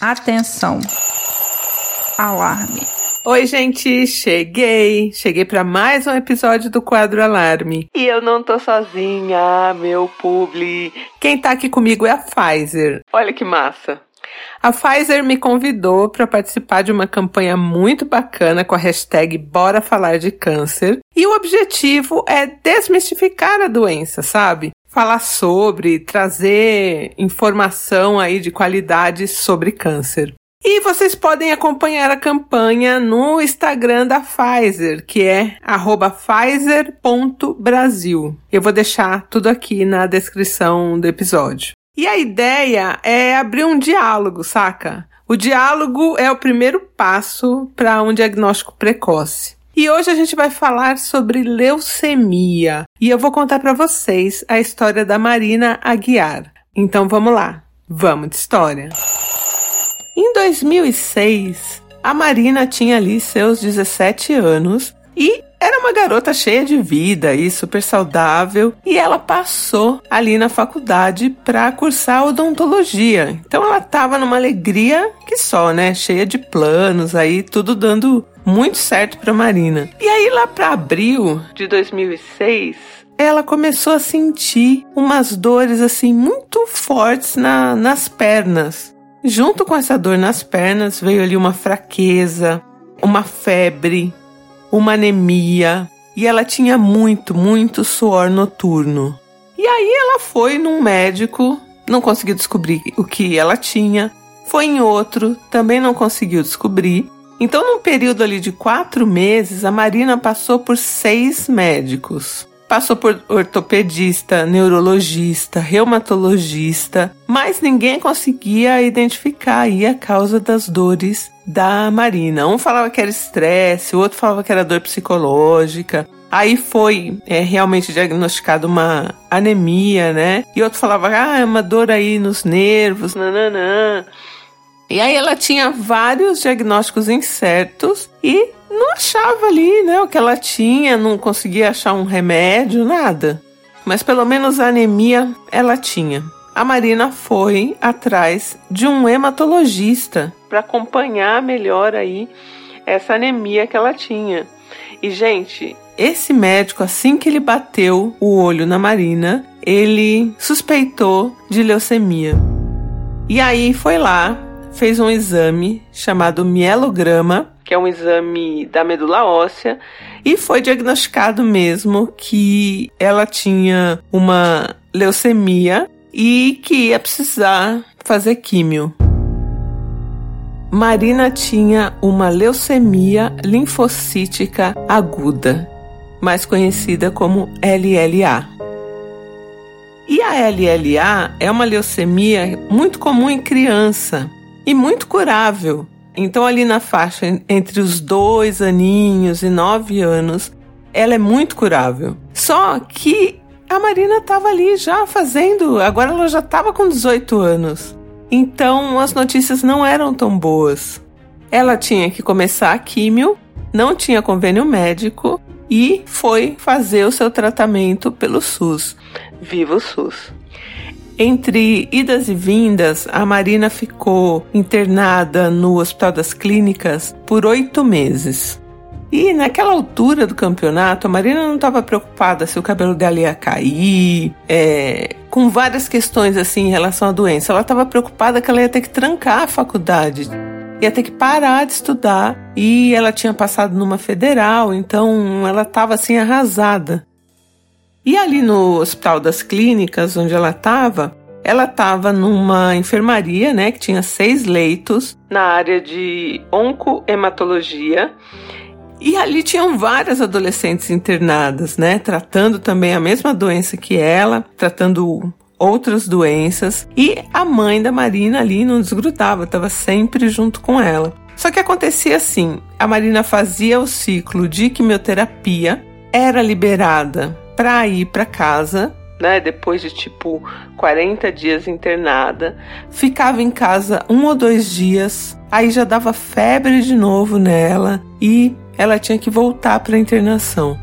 Atenção. Alarme. Oi, gente, cheguei. Cheguei para mais um episódio do quadro Alarme. E eu não tô sozinha, meu publi. Quem tá aqui comigo é a Pfizer. Olha que massa. A Pfizer me convidou para participar de uma campanha muito bacana com a hashtag Bora Falar de Câncer. E o objetivo é desmistificar a doença, sabe? Falar sobre, trazer informação aí de qualidade sobre câncer. E vocês podem acompanhar a campanha no Instagram da Pfizer, que é pfizer.brasil. Eu vou deixar tudo aqui na descrição do episódio. E a ideia é abrir um diálogo, saca? O diálogo é o primeiro passo para um diagnóstico precoce. E hoje a gente vai falar sobre leucemia. E eu vou contar para vocês a história da Marina Aguiar. Então vamos lá, vamos de história. Em 2006, a Marina tinha ali seus 17 anos e era uma garota cheia de vida e super saudável, e ela passou ali na faculdade para cursar odontologia. Então ela estava numa alegria que só, né? Cheia de planos aí, tudo dando muito certo para Marina. E aí lá para abril de 2006, ela começou a sentir umas dores assim muito fortes na, nas pernas. Junto com essa dor nas pernas veio ali uma fraqueza, uma febre, uma anemia e ela tinha muito, muito suor noturno. E aí ela foi num médico, não conseguiu descobrir o que ela tinha, foi em outro, também não conseguiu descobrir. Então, num período ali de quatro meses, a Marina passou por seis médicos. Passou por ortopedista, neurologista, reumatologista, mas ninguém conseguia identificar aí a causa das dores da Marina. Um falava que era estresse, o outro falava que era dor psicológica. Aí foi é, realmente diagnosticado uma anemia, né? E outro falava, ah, é uma dor aí nos nervos, nananã. E aí ela tinha vários diagnósticos incertos e não achava ali, né, o que ela tinha, não conseguia achar um remédio, nada. Mas pelo menos a anemia ela tinha. A Marina foi atrás de um hematologista para acompanhar melhor aí essa anemia que ela tinha. E gente, esse médico assim que ele bateu o olho na Marina, ele suspeitou de leucemia. E aí foi lá, fez um exame chamado mielograma que é um exame da medula óssea, e foi diagnosticado mesmo que ela tinha uma leucemia e que ia precisar fazer químio. Marina tinha uma leucemia linfocítica aguda, mais conhecida como LLA. E a LLA é uma leucemia muito comum em criança e muito curável, então, ali na faixa entre os dois aninhos e nove anos, ela é muito curável. Só que a Marina estava ali já fazendo, agora ela já estava com 18 anos. Então, as notícias não eram tão boas. Ela tinha que começar a químio, não tinha convênio médico e foi fazer o seu tratamento pelo SUS. Viva o SUS! Entre idas e vindas, a Marina ficou internada no Hospital das Clínicas por oito meses. E naquela altura do campeonato, a Marina não estava preocupada se o cabelo dela ia cair, é, com várias questões assim em relação à doença. Ela estava preocupada que ela ia ter que trancar a faculdade, ia ter que parar de estudar. E ela tinha passado numa federal, então ela estava assim arrasada. E ali no Hospital das Clínicas, onde ela estava, ela estava numa enfermaria, né, que tinha seis leitos na área de oncohematologia. E ali tinham várias adolescentes internadas, né, tratando também a mesma doença que ela, tratando outras doenças. E a mãe da Marina ali não desgrudava, estava sempre junto com ela. Só que acontecia assim: a Marina fazia o ciclo de quimioterapia, era liberada para ir para casa, né, depois de tipo 40 dias internada, ficava em casa um ou dois dias, aí já dava febre de novo nela e ela tinha que voltar para internação.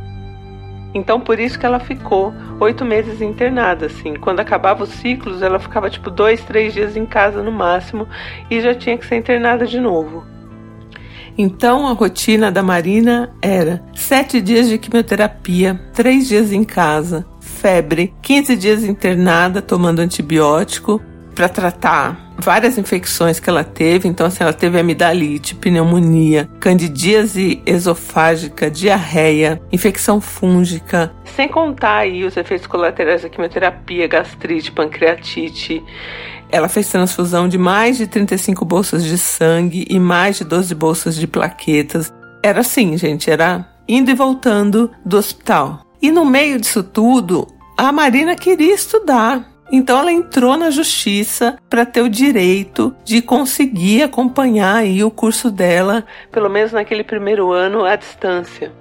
Então por isso que ela ficou oito meses internada, assim. Quando acabava os ciclos, ela ficava tipo dois, três dias em casa no máximo e já tinha que ser internada de novo. Então a rotina da Marina era sete dias de quimioterapia, três dias em casa, febre, 15 dias internada tomando antibiótico para tratar várias infecções que ela teve. Então, assim, ela teve amidalite, pneumonia, candidíase esofágica, diarreia, infecção fúngica. Sem contar aí os efeitos colaterais da quimioterapia, gastrite, pancreatite. Ela fez transfusão de mais de 35 bolsas de sangue e mais de 12 bolsas de plaquetas. Era assim, gente, era indo e voltando do hospital. E no meio disso tudo, a Marina queria estudar. Então ela entrou na justiça para ter o direito de conseguir acompanhar aí o curso dela, pelo menos naquele primeiro ano à distância.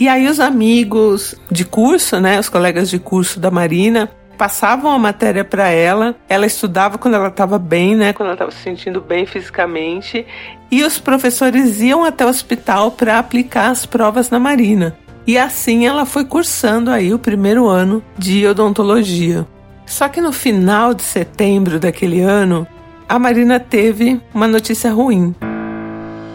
E aí os amigos de curso, né, os colegas de curso da Marina, passavam a matéria para ela, ela estudava quando ela estava bem, né, quando ela estava se sentindo bem fisicamente, e os professores iam até o hospital para aplicar as provas na Marina. E assim ela foi cursando aí o primeiro ano de odontologia. Só que no final de setembro daquele ano, a Marina teve uma notícia ruim.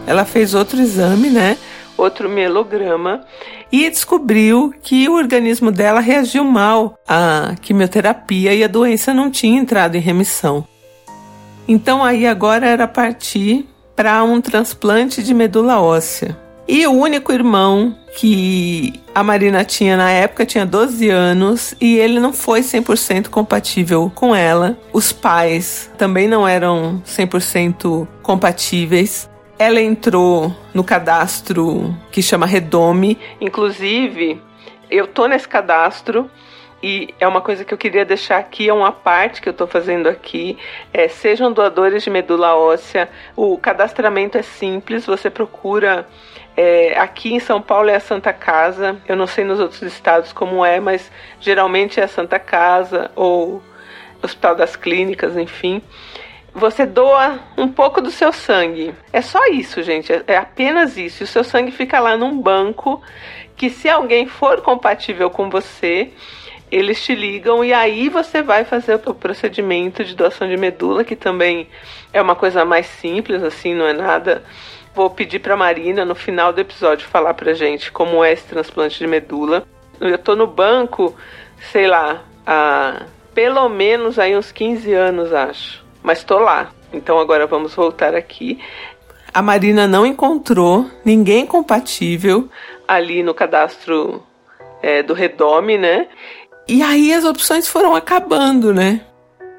Ela fez outro exame, né? Outro mielograma e descobriu que o organismo dela reagiu mal à quimioterapia e a doença não tinha entrado em remissão. Então aí agora era partir para um transplante de medula óssea. E o único irmão que a Marina tinha na época tinha 12 anos e ele não foi 100% compatível com ela. Os pais também não eram 100% compatíveis. Ela entrou no cadastro que chama Redome. Inclusive, eu tô nesse cadastro e é uma coisa que eu queria deixar aqui, é uma parte que eu estou fazendo aqui. É, sejam doadores de medula óssea. O cadastramento é simples, você procura é, aqui em São Paulo é a Santa Casa. Eu não sei nos outros estados como é, mas geralmente é a Santa Casa ou Hospital das Clínicas, enfim. Você doa um pouco do seu sangue. É só isso, gente. É, apenas isso. O seu sangue fica lá num banco que, se alguém for compatível com você, eles te ligam e aí você vai fazer o procedimento de doação de medula, que também é uma coisa mais simples, assim, não é nada Vou pedir para Marina no final do episódio falar pra gente como é esse transplante de medula. Eu tô no banco, sei lá, há pelo menos aí uns 15 anos, acho. Mas tô lá. Então agora vamos voltar aqui. A Marina não encontrou ninguém compatível ali no cadastro é, do Redome, né? E aí as opções foram acabando, né?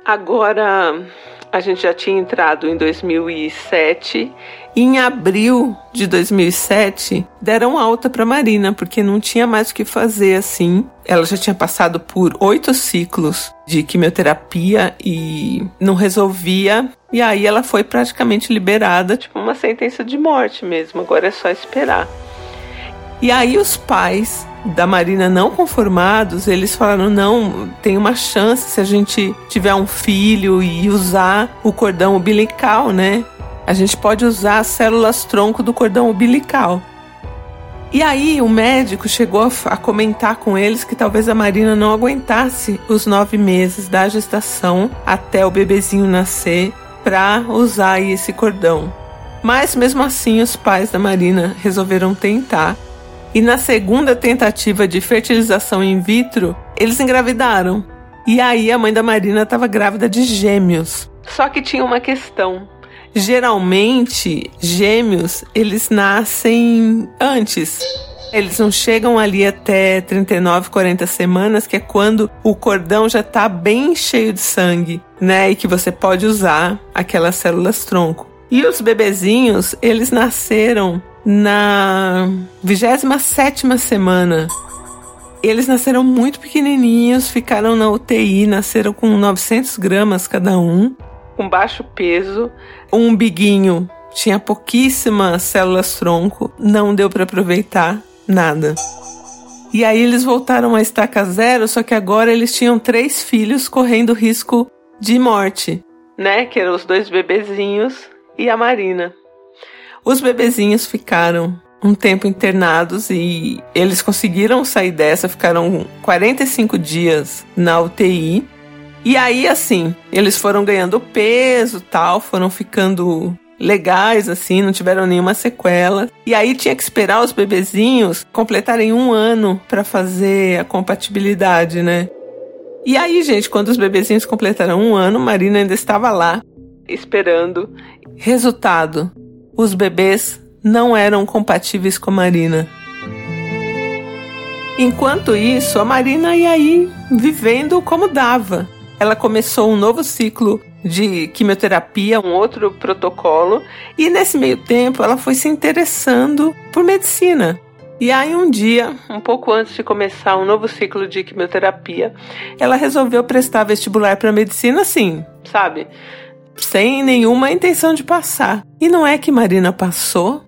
Agora a gente já tinha entrado em 2007 em abril de 2007, deram alta para Marina, porque não tinha mais o que fazer assim. Ela já tinha passado por oito ciclos de quimioterapia e não resolvia. E aí ela foi praticamente liberada, tipo uma sentença de morte mesmo. Agora é só esperar. E aí os pais da Marina não conformados, eles falaram: não, tem uma chance se a gente tiver um filho e usar o cordão umbilical, né? A gente pode usar as células tronco do cordão umbilical. E aí o médico chegou a comentar com eles que talvez a Marina não aguentasse os nove meses da gestação até o bebezinho nascer para usar esse cordão. Mas mesmo assim os pais da Marina resolveram tentar. E na segunda tentativa de fertilização in vitro, eles engravidaram. E aí a mãe da Marina estava grávida de gêmeos. Só que tinha uma questão geralmente gêmeos eles nascem antes. Eles não chegam ali até 39, 40 semanas, que é quando o cordão já está bem cheio de sangue, né? E que você pode usar aquelas células tronco. E os bebezinhos, eles nasceram na 27 semana. Eles nasceram muito pequenininhos, ficaram na UTI, nasceram com 900 gramas cada um com baixo peso, um umbiguinho tinha pouquíssimas células tronco, não deu para aproveitar nada. E aí eles voltaram à estaca zero, só que agora eles tinham três filhos correndo risco de morte, né? Que eram os dois bebezinhos e a Marina. Os bebezinhos ficaram um tempo internados e eles conseguiram sair dessa, ficaram 45 dias na UTI. E aí, assim, eles foram ganhando peso tal, foram ficando legais, assim, não tiveram nenhuma sequela. E aí tinha que esperar os bebezinhos completarem um ano para fazer a compatibilidade, né? E aí, gente, quando os bebezinhos completaram um ano, Marina ainda estava lá, esperando. Resultado: os bebês não eram compatíveis com a Marina. Enquanto isso, a Marina ia aí vivendo como dava. Ela começou um novo ciclo de quimioterapia, um outro protocolo, e nesse meio tempo ela foi se interessando por medicina. E aí um dia, um pouco antes de começar um novo ciclo de quimioterapia, ela resolveu prestar vestibular para medicina, assim, sabe? Sem nenhuma intenção de passar. E não é que Marina passou.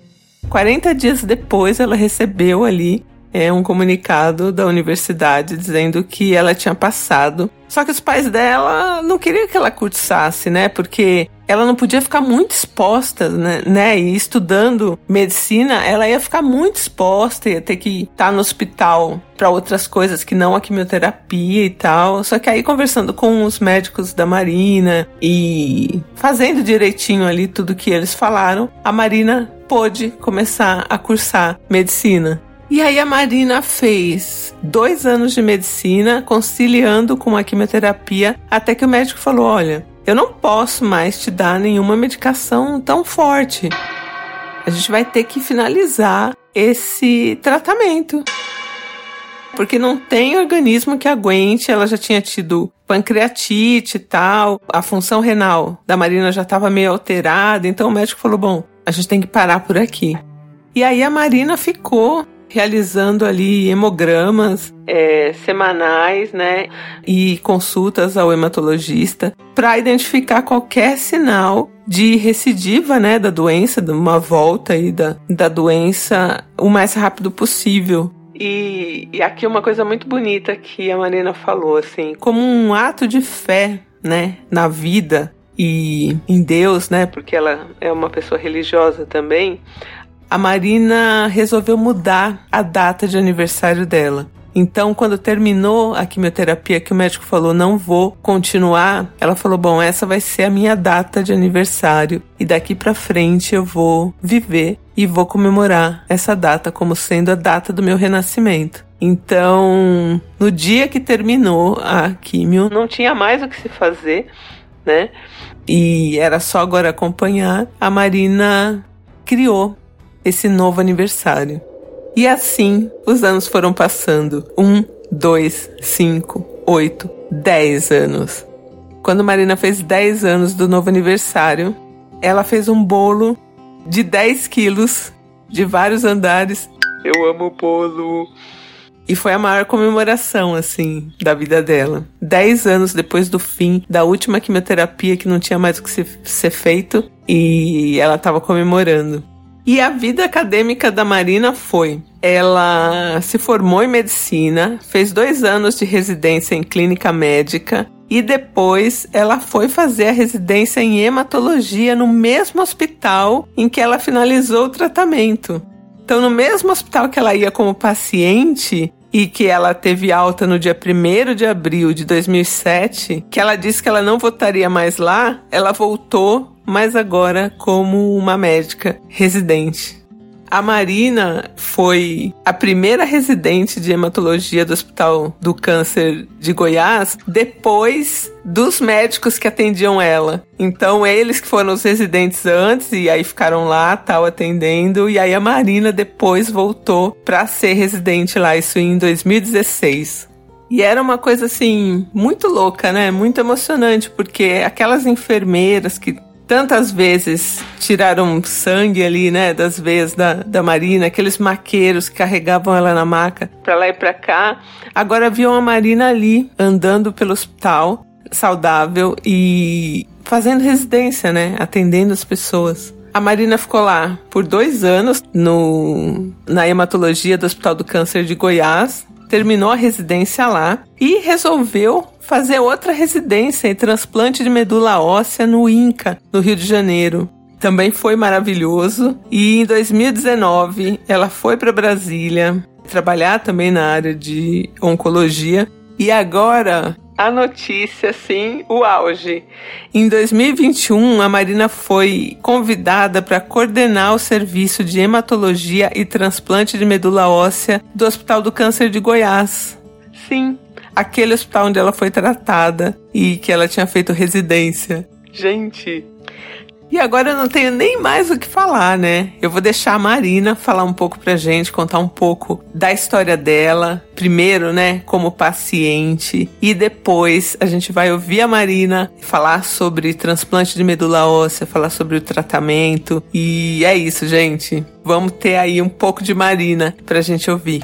40 dias depois ela recebeu ali é, um comunicado da universidade dizendo que ela tinha passado. Só que os pais dela não queriam que ela cursasse, né? Porque ela não podia ficar muito exposta, né? né? E estudando medicina, ela ia ficar muito exposta, ia ter que estar no hospital para outras coisas que não a quimioterapia e tal. Só que aí conversando com os médicos da Marina e fazendo direitinho ali tudo que eles falaram, a Marina pôde começar a cursar medicina. E aí a Marina fez dois anos de medicina, conciliando com a quimioterapia, até que o médico falou: olha, eu não posso mais te dar nenhuma medicação tão forte. A gente vai ter que finalizar esse tratamento. Porque não tem organismo que aguente, ela já tinha tido pancreatite e tal, a função renal da Marina já estava meio alterada, então o médico falou: bom, a gente tem que parar por aqui. E aí a Marina ficou realizando ali hemogramas é, semanais, né, e consultas ao hematologista para identificar qualquer sinal de recidiva, né, da doença, de uma volta aí da, da doença o mais rápido possível. E, e aqui uma coisa muito bonita que a Marina falou, assim, como um ato de fé, né, na vida e em Deus, né, porque ela é uma pessoa religiosa também a Marina resolveu mudar a data de aniversário dela. Então, quando terminou a quimioterapia, que o médico falou não vou continuar, ela falou: bom, essa vai ser a minha data de aniversário e daqui para frente eu vou viver e vou comemorar essa data como sendo a data do meu renascimento. Então, no dia que terminou a quimio, não tinha mais o que se fazer, né? E era só agora acompanhar. A Marina criou esse novo aniversário. E assim os anos foram passando. Um, dois, cinco, oito, dez anos. Quando Marina fez 10 anos do novo aniversário, ela fez um bolo de 10 quilos, de vários andares. Eu amo bolo. E foi a maior comemoração, assim, da vida dela. Dez anos depois do fim da última quimioterapia, que não tinha mais o que ser feito, e ela estava comemorando. E a vida acadêmica da Marina foi: ela se formou em medicina, fez dois anos de residência em clínica médica e depois ela foi fazer a residência em hematologia no mesmo hospital em que ela finalizou o tratamento. Então, no mesmo hospital que ela ia como paciente, e que ela teve alta no dia 1 de abril de 2007, que ela disse que ela não votaria mais lá, ela voltou, mas agora como uma médica residente. A Marina foi a primeira residente de hematologia do Hospital do Câncer de Goiás depois dos médicos que atendiam ela. Então, eles que foram os residentes antes e aí ficaram lá, tal, atendendo. E aí a Marina depois voltou para ser residente lá, isso em 2016. E era uma coisa assim, muito louca, né? Muito emocionante, porque aquelas enfermeiras que tantas vezes tiraram sangue ali, né, das veias da, da Marina, aqueles maqueiros que carregavam ela na maca para lá e para cá. Agora viam a Marina ali, andando pelo hospital, saudável e fazendo residência, né, atendendo as pessoas. A Marina ficou lá por dois anos no, na hematologia do Hospital do Câncer de Goiás, terminou a residência lá e resolveu fazer outra residência em transplante de medula óssea no INCA, no Rio de Janeiro. também foi maravilhoso. E em 2019 ela foi para Brasília trabalhar também na área de oncologia. E agora a notícia, sim, o auge. Em 2021, a Marina foi convidada para coordenar o serviço de hematologia e transplante de medula óssea do Hospital do Câncer de Goiás. Sim, aquele hospital onde ela foi tratada e que ela tinha feito residência. Gente, e agora eu não tenho nem mais o que falar, né? Eu vou deixar a Marina falar um pouco pra gente, contar um pouco da história dela. Primeiro, né, como paciente, e depois a gente vai ouvir a Marina falar sobre transplante de medula óssea, falar sobre o tratamento. E é isso, gente. Vamos ter aí um pouco de Marina pra gente ouvir.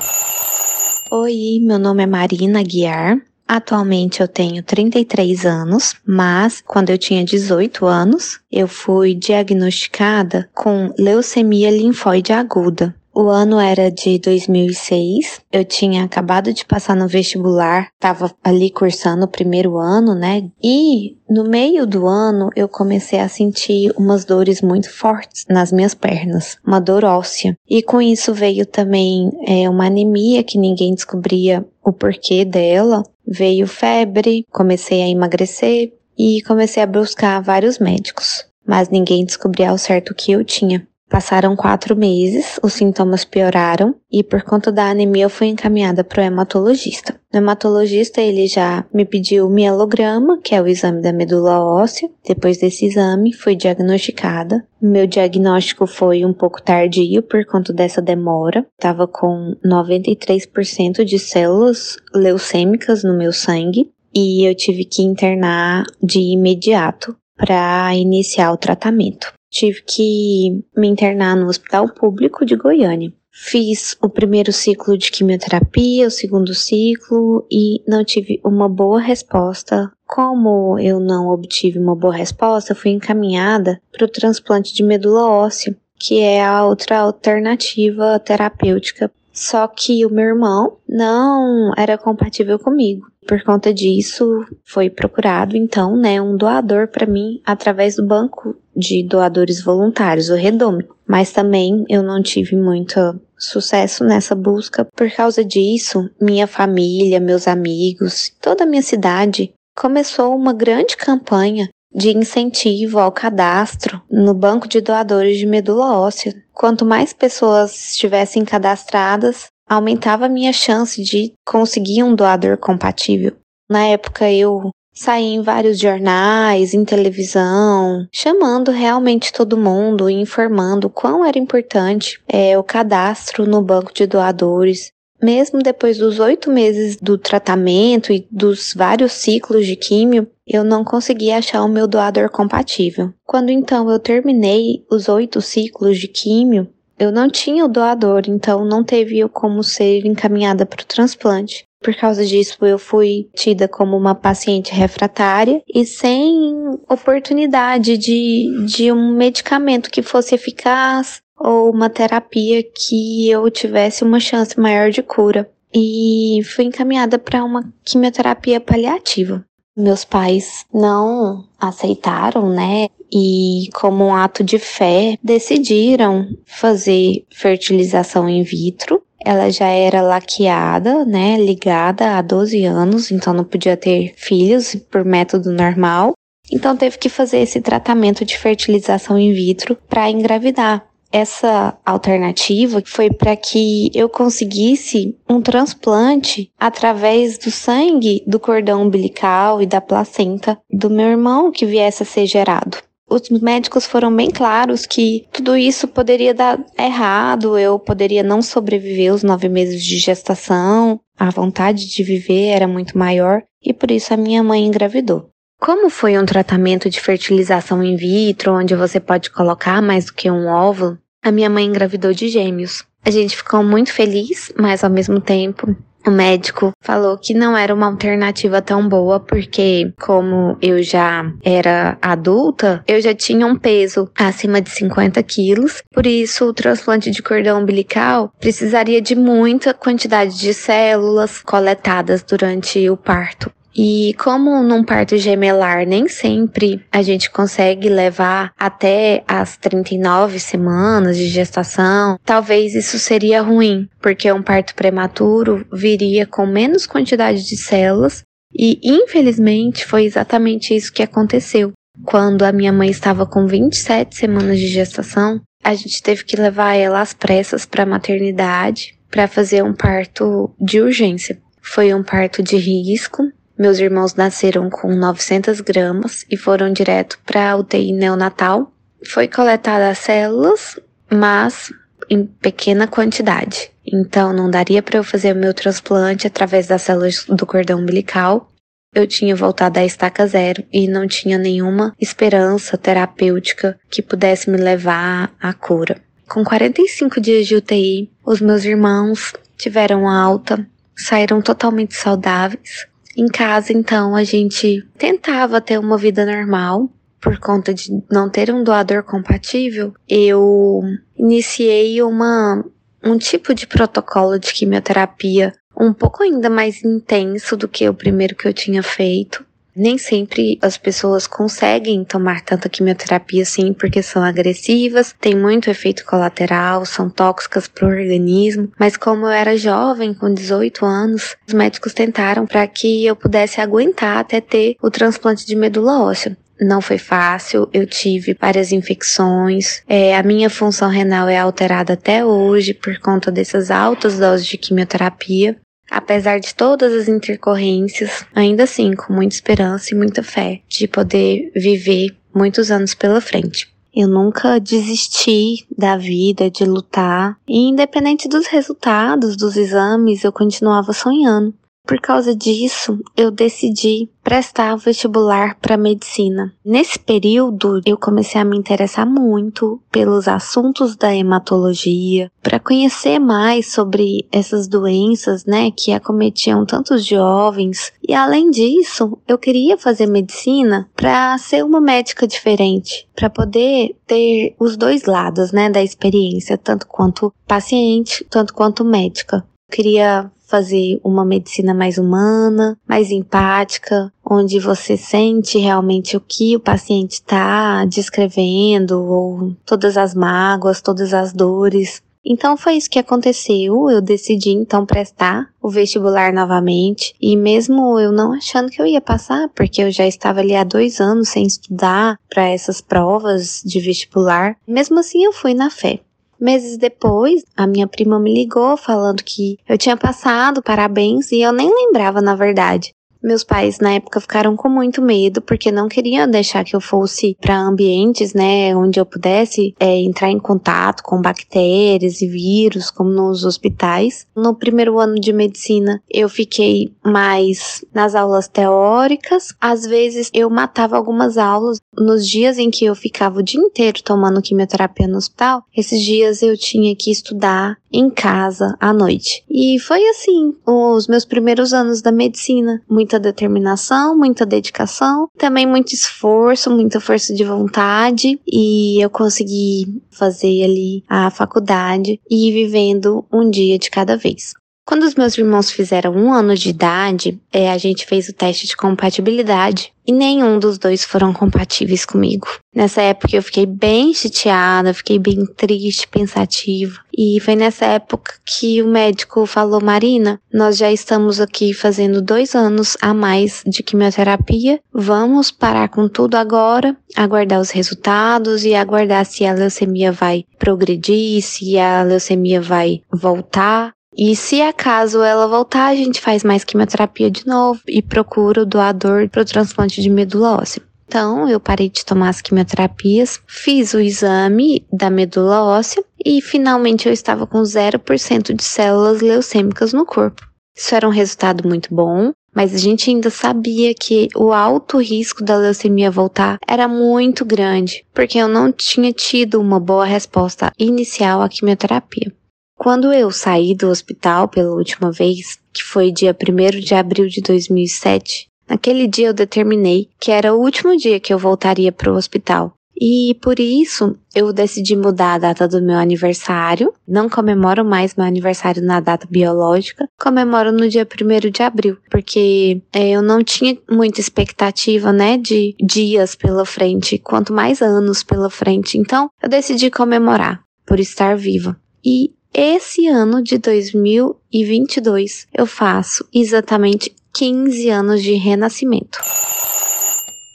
Oi, meu nome é Marina Guiar, Atualmente eu tenho 33 anos, mas quando eu tinha 18 anos, eu fui diagnosticada com leucemia linfóide aguda. O ano era de 2006, eu tinha acabado de passar no vestibular, estava ali cursando o primeiro ano, né? E no meio do ano eu comecei a sentir umas dores muito fortes nas minhas pernas, uma dor óssea. E com isso veio também é, uma anemia que ninguém descobria o porquê dela. Veio febre, comecei a emagrecer e comecei a buscar vários médicos, mas ninguém descobria ao certo o que eu tinha. Passaram quatro meses, os sintomas pioraram e por conta da anemia eu fui encaminhada para o hematologista. O hematologista ele já me pediu o mielograma, que é o exame da medula óssea. Depois desse exame fui diagnosticada. Meu diagnóstico foi um pouco tardio por conta dessa demora. Estava com 93% de células leucêmicas no meu sangue e eu tive que internar de imediato para iniciar o tratamento tive que me internar no Hospital Público de Goiânia. Fiz o primeiro ciclo de quimioterapia, o segundo ciclo e não tive uma boa resposta. Como eu não obtive uma boa resposta, fui encaminhada para o transplante de medula óssea, que é a outra alternativa terapêutica. Só que o meu irmão não era compatível comigo. Por conta disso, foi procurado então, né, um doador para mim através do banco de doadores voluntários, o Redome. Mas também eu não tive muito sucesso nessa busca. Por causa disso, minha família, meus amigos, toda a minha cidade começou uma grande campanha de incentivo ao cadastro no banco de doadores de medula óssea. Quanto mais pessoas estivessem cadastradas, aumentava a minha chance de conseguir um doador compatível. Na época eu saí em vários jornais, em televisão, chamando realmente todo mundo e informando quão era importante é, o cadastro no banco de doadores. Mesmo depois dos oito meses do tratamento e dos vários ciclos de químio, eu não consegui achar o meu doador compatível. Quando então eu terminei os oito ciclos de químio, eu não tinha o doador, então não teve como ser encaminhada para o transplante. Por causa disso, eu fui tida como uma paciente refratária e sem oportunidade de, de um medicamento que fosse eficaz ou uma terapia que eu tivesse uma chance maior de cura. E fui encaminhada para uma quimioterapia paliativa. Meus pais não aceitaram, né? e, como um ato de fé, decidiram fazer fertilização in vitro. Ela já era laqueada, né, ligada há 12 anos, então não podia ter filhos por método normal. Então teve que fazer esse tratamento de fertilização in vitro para engravidar. Essa alternativa foi para que eu conseguisse um transplante através do sangue do cordão umbilical e da placenta do meu irmão que viesse a ser gerado os médicos foram bem claros que tudo isso poderia dar errado, eu poderia não sobreviver os nove meses de gestação, a vontade de viver era muito maior e por isso a minha mãe engravidou. Como foi um tratamento de fertilização in vitro, onde você pode colocar mais do que um óvulo, a minha mãe engravidou de gêmeos. A gente ficou muito feliz, mas ao mesmo tempo o médico falou que não era uma alternativa tão boa porque, como eu já era adulta, eu já tinha um peso acima de 50 quilos, por isso o transplante de cordão umbilical precisaria de muita quantidade de células coletadas durante o parto. E como num parto gemelar nem sempre a gente consegue levar até as 39 semanas de gestação, talvez isso seria ruim, porque um parto prematuro viria com menos quantidade de células e infelizmente foi exatamente isso que aconteceu. Quando a minha mãe estava com 27 semanas de gestação, a gente teve que levar ela às pressas para a maternidade para fazer um parto de urgência. Foi um parto de risco. Meus irmãos nasceram com 900 gramas e foram direto para a UTI neonatal. Foi coletada as células, mas em pequena quantidade. Então não daria para eu fazer o meu transplante através das células do cordão umbilical eu tinha voltado à estaca zero e não tinha nenhuma esperança terapêutica que pudesse me levar à cura. Com 45 dias de UTI, os meus irmãos tiveram alta, saíram totalmente saudáveis. Em casa, então, a gente tentava ter uma vida normal, por conta de não ter um doador compatível, eu iniciei uma um tipo de protocolo de quimioterapia um pouco ainda mais intenso do que o primeiro que eu tinha feito. Nem sempre as pessoas conseguem tomar tanta quimioterapia assim, porque são agressivas, tem muito efeito colateral, são tóxicas para o organismo. Mas como eu era jovem, com 18 anos, os médicos tentaram para que eu pudesse aguentar até ter o transplante de medula óssea. Não foi fácil, eu tive várias infecções. É, a minha função renal é alterada até hoje por conta dessas altas doses de quimioterapia. Apesar de todas as intercorrências, ainda assim, com muita esperança e muita fé de poder viver muitos anos pela frente. Eu nunca desisti da vida, de lutar, e independente dos resultados dos exames, eu continuava sonhando. Por causa disso, eu decidi prestar vestibular para medicina. Nesse período, eu comecei a me interessar muito pelos assuntos da hematologia, para conhecer mais sobre essas doenças, né, que acometiam tantos jovens. E além disso, eu queria fazer medicina para ser uma médica diferente, para poder ter os dois lados, né, da experiência, tanto quanto paciente, tanto quanto médica. Eu queria fazer uma medicina mais humana, mais empática, onde você sente realmente o que o paciente está descrevendo, ou todas as mágoas, todas as dores. Então foi isso que aconteceu. Eu decidi então prestar o vestibular novamente. E mesmo eu não achando que eu ia passar, porque eu já estava ali há dois anos sem estudar para essas provas de vestibular, mesmo assim eu fui na fé. Meses depois, a minha prima me ligou falando que eu tinha passado, parabéns, e eu nem lembrava na verdade. Meus pais na época ficaram com muito medo porque não queriam deixar que eu fosse para ambientes, né, onde eu pudesse é, entrar em contato com bactérias e vírus, como nos hospitais. No primeiro ano de medicina, eu fiquei mais nas aulas teóricas. Às vezes eu matava algumas aulas nos dias em que eu ficava o dia inteiro tomando quimioterapia no hospital. Esses dias eu tinha que estudar em casa à noite. E foi assim os meus primeiros anos da medicina. Muita determinação, muita dedicação, também muito esforço, muita força de vontade e eu consegui fazer ali a faculdade e ir vivendo um dia de cada vez. Quando os meus irmãos fizeram um ano de idade, é, a gente fez o teste de compatibilidade e nenhum dos dois foram compatíveis comigo. Nessa época eu fiquei bem chateada, fiquei bem triste, pensativa. E foi nessa época que o médico falou: Marina, nós já estamos aqui fazendo dois anos a mais de quimioterapia. Vamos parar com tudo agora, aguardar os resultados e aguardar se a leucemia vai progredir, se a leucemia vai voltar. E se acaso ela voltar, a gente faz mais quimioterapia de novo e procura o doador para o transplante de medula óssea. Então, eu parei de tomar as quimioterapias, fiz o exame da medula óssea e finalmente eu estava com 0% de células leucêmicas no corpo. Isso era um resultado muito bom, mas a gente ainda sabia que o alto risco da leucemia voltar era muito grande, porque eu não tinha tido uma boa resposta inicial à quimioterapia. Quando eu saí do hospital pela última vez, que foi dia 1 de abril de 2007, naquele dia eu determinei que era o último dia que eu voltaria para o hospital. E por isso eu decidi mudar a data do meu aniversário. Não comemoro mais meu aniversário na data biológica, comemoro no dia 1 de abril, porque é, eu não tinha muita expectativa, né, de dias pela frente, quanto mais anos pela frente. Então eu decidi comemorar por estar viva. E esse ano de 2022 eu faço exatamente 15 anos de renascimento.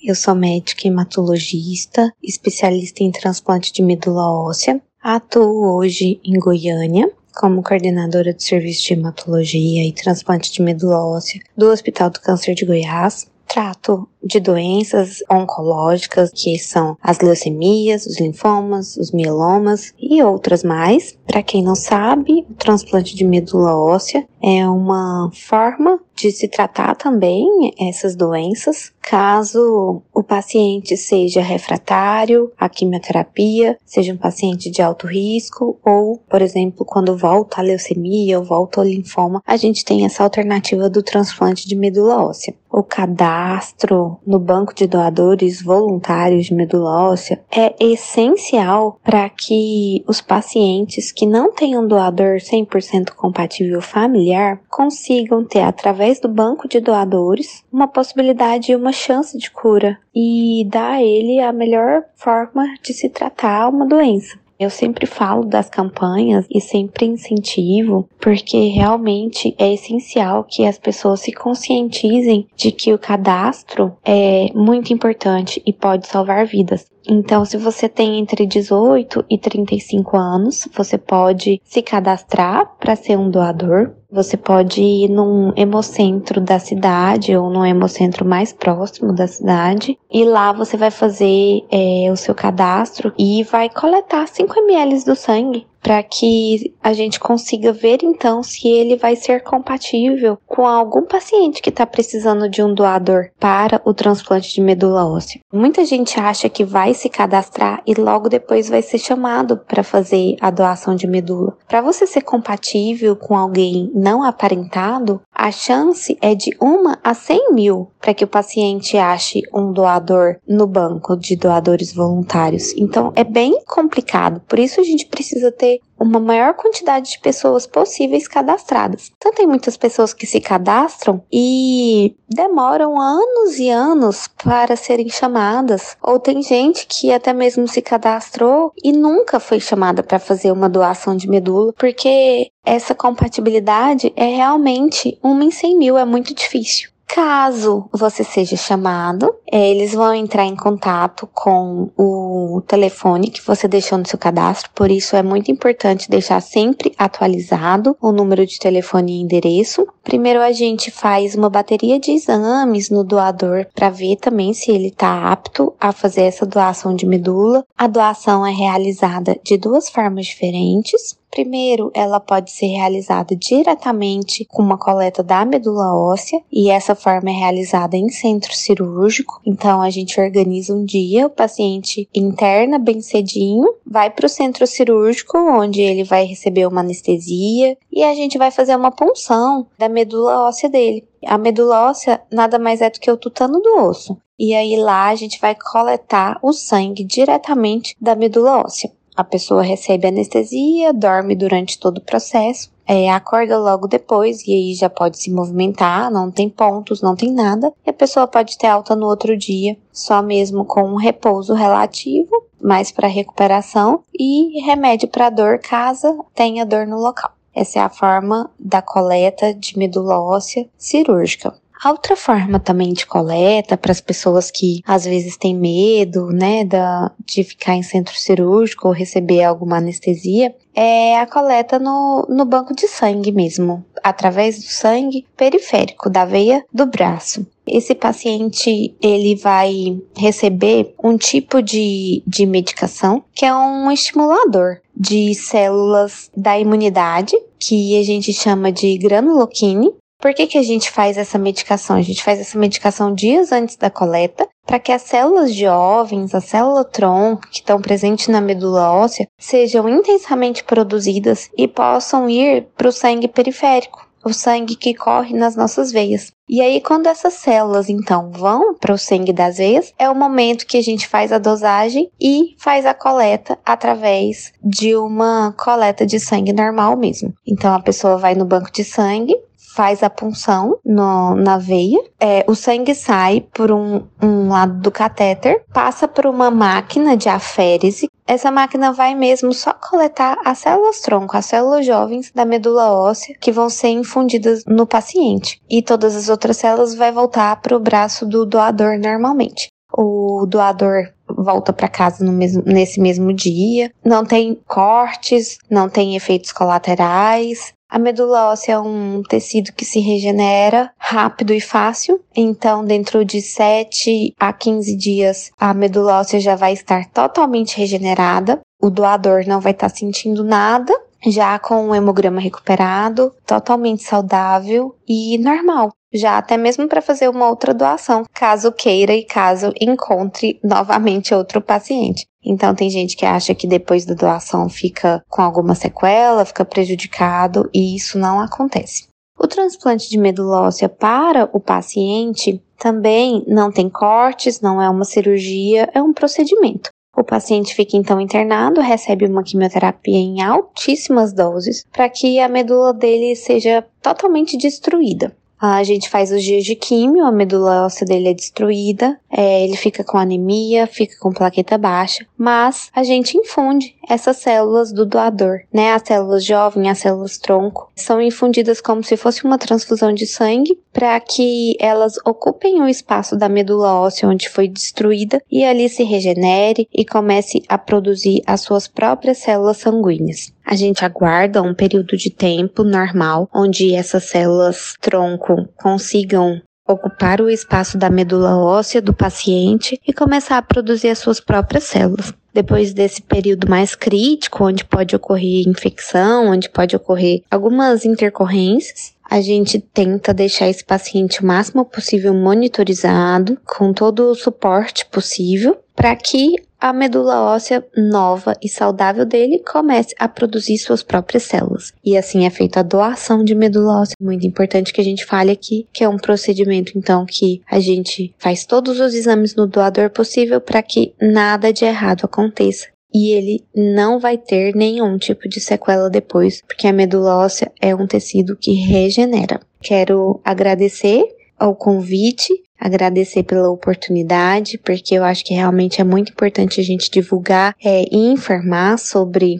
Eu sou médica hematologista, especialista em transplante de medula óssea. Atuo hoje em Goiânia como coordenadora do serviço de hematologia e transplante de medula óssea do Hospital do Câncer de Goiás. Trato de doenças oncológicas, que são as leucemias, os linfomas, os mielomas e outras mais. Para quem não sabe, o transplante de medula óssea é uma forma de se tratar também essas doenças, caso o paciente seja refratário à quimioterapia, seja um paciente de alto risco, ou, por exemplo, quando volta a leucemia ou volta ao linfoma, a gente tem essa alternativa do transplante de medula óssea. O cadastro no banco de doadores voluntários de medula óssea é essencial para que os pacientes que não têm um doador 100% compatível familiar consigam ter, através do banco de doadores, uma possibilidade e uma chance de cura e dar a ele a melhor forma de se tratar uma doença. Eu sempre falo das campanhas e sempre incentivo, porque realmente é essencial que as pessoas se conscientizem de que o cadastro é muito importante e pode salvar vidas. Então, se você tem entre 18 e 35 anos, você pode se cadastrar para ser um doador. Você pode ir num hemocentro da cidade ou num hemocentro mais próximo da cidade e lá você vai fazer é, o seu cadastro e vai coletar 5 ml do sangue para que a gente consiga ver então se ele vai ser compatível com algum paciente que está precisando de um doador para o transplante de medula óssea. Muita gente acha que vai se cadastrar e logo depois vai ser chamado para fazer a doação de medula. Para você ser compatível com alguém não aparentado, a chance é de uma a 100 mil para que o paciente ache um doador no banco de doadores voluntários. Então é bem complicado, por isso a gente precisa ter uma maior quantidade de pessoas possíveis cadastradas. Então tem muitas pessoas que se cadastram e demoram anos e anos para serem chamadas, ou tem gente que até mesmo se cadastrou e nunca foi chamada para fazer uma doação de medula, porque essa compatibilidade é realmente uma em 100 mil, é muito difícil. Caso você seja chamado, é, eles vão entrar em contato com o telefone que você deixou no seu cadastro, por isso é muito importante deixar sempre atualizado o número de telefone e endereço. Primeiro a gente faz uma bateria de exames no doador para ver também se ele está apto a fazer essa doação de medula. A doação é realizada de duas formas diferentes. Primeiro, ela pode ser realizada diretamente com uma coleta da medula óssea, e essa forma é realizada em centro cirúrgico. Então, a gente organiza um dia, o paciente interna bem cedinho, vai para o centro cirúrgico, onde ele vai receber uma anestesia, e a gente vai fazer uma punção da medula óssea dele. A medula óssea nada mais é do que o tutano do osso. E aí lá a gente vai coletar o sangue diretamente da medula óssea. A pessoa recebe anestesia, dorme durante todo o processo, é, acorda logo depois e aí já pode se movimentar, não tem pontos, não tem nada, e a pessoa pode ter alta no outro dia, só mesmo com um repouso relativo, mais para recuperação e remédio para dor caso tenha dor no local. Essa é a forma da coleta de medula óssea cirúrgica. A outra forma também de coleta para as pessoas que às vezes têm medo, né, da, de ficar em centro cirúrgico ou receber alguma anestesia, é a coleta no, no banco de sangue mesmo, através do sangue periférico da veia do braço. Esse paciente ele vai receber um tipo de, de medicação que é um estimulador de células da imunidade, que a gente chama de granuloquine, por que, que a gente faz essa medicação? A gente faz essa medicação dias antes da coleta, para que as células jovens, a célula tronco que estão presentes na medula óssea, sejam intensamente produzidas e possam ir para o sangue periférico. o sangue que corre nas nossas veias. E aí, quando essas células então vão para o sangue das veias, é o momento que a gente faz a dosagem e faz a coleta através de uma coleta de sangue normal mesmo. Então, a pessoa vai no banco de sangue, faz a punção no, na veia, é, o sangue sai por um, um lado do catéter, passa por uma máquina de aférese. Essa máquina vai mesmo só coletar as células tronco, as células jovens da medula óssea que vão ser infundidas no paciente. E todas as outras células vai voltar para o braço do doador normalmente. O doador volta para casa mesmo, nesse mesmo dia. Não tem cortes, não tem efeitos colaterais. A medula óssea é um tecido que se regenera rápido e fácil, então dentro de 7 a 15 dias a medula óssea já vai estar totalmente regenerada. O doador não vai estar sentindo nada, já com o hemograma recuperado, totalmente saudável e normal já até mesmo para fazer uma outra doação, caso queira e caso encontre novamente outro paciente. Então tem gente que acha que depois da doação fica com alguma sequela, fica prejudicado e isso não acontece. O transplante de medula óssea para o paciente também não tem cortes, não é uma cirurgia, é um procedimento. O paciente fica então internado, recebe uma quimioterapia em altíssimas doses para que a medula dele seja totalmente destruída. A gente faz os dias de químio, a medula óssea dele é destruída, é, ele fica com anemia, fica com plaqueta baixa, mas a gente infunde essas células do doador, né? As células jovem, as células tronco, são infundidas como se fosse uma transfusão de sangue para que elas ocupem o espaço da medula óssea onde foi destruída e ali se regenere e comece a produzir as suas próprias células sanguíneas. A gente aguarda um período de tempo normal onde essas células tronco consigam ocupar o espaço da medula óssea do paciente e começar a produzir as suas próprias células. Depois desse período mais crítico, onde pode ocorrer infecção, onde pode ocorrer algumas intercorrências, a gente tenta deixar esse paciente o máximo possível monitorizado, com todo o suporte possível, para que a medula óssea nova e saudável dele comece a produzir suas próprias células. E assim é feita a doação de medula óssea. Muito importante que a gente fale aqui, que é um procedimento então que a gente faz todos os exames no doador possível para que nada de errado aconteça e ele não vai ter nenhum tipo de sequela depois, porque a medula óssea é um tecido que regenera. Quero agradecer ao convite agradecer pela oportunidade, porque eu acho que realmente é muito importante a gente divulgar é, e informar sobre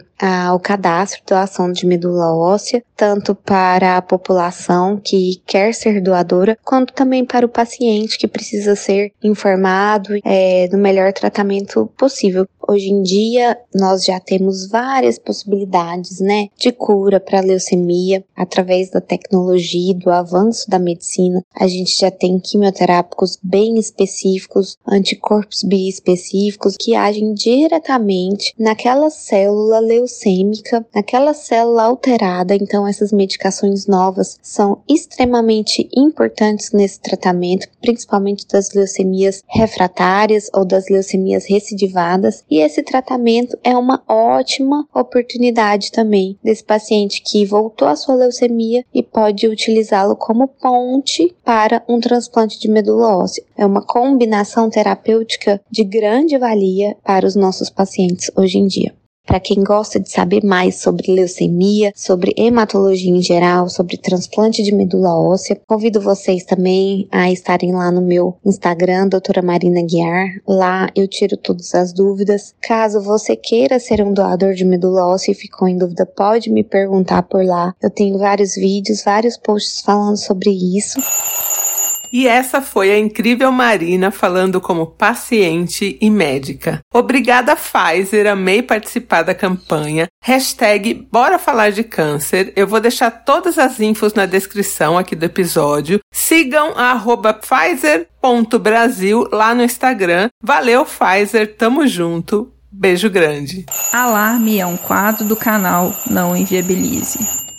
o cadastro doação de medula óssea, tanto para a população que quer ser doadora, quanto também para o paciente que precisa ser informado é, do melhor tratamento possível. Hoje em dia, nós já temos várias possibilidades, né, de cura para leucemia através da tecnologia do avanço da medicina. A gente já tem quimioterápicos bem específicos, anticorpos biespecíficos que agem diretamente naquela célula leucêmica, naquela célula alterada. Então, essas medicações novas são extremamente importantes nesse tratamento, principalmente das leucemias refratárias ou das leucemias recidivadas e esse tratamento é uma ótima oportunidade também desse paciente que voltou à sua leucemia e pode utilizá-lo como ponte para um transplante de medula óssea. É uma combinação terapêutica de grande valia para os nossos pacientes hoje em dia. Para quem gosta de saber mais sobre leucemia, sobre hematologia em geral, sobre transplante de medula óssea, convido vocês também a estarem lá no meu Instagram, doutora Marina Guiar. Lá eu tiro todas as dúvidas. Caso você queira ser um doador de medula óssea e ficou em dúvida, pode me perguntar por lá. Eu tenho vários vídeos, vários posts falando sobre isso. E essa foi a incrível Marina falando como paciente e médica. Obrigada Pfizer, amei participar da campanha. Hashtag Bora Falar de Câncer. Eu vou deixar todas as infos na descrição aqui do episódio. Sigam a arroba Pfizer.brasil lá no Instagram. Valeu Pfizer, tamo junto. Beijo grande. Alarme é um quadro do canal Não Inviabilize.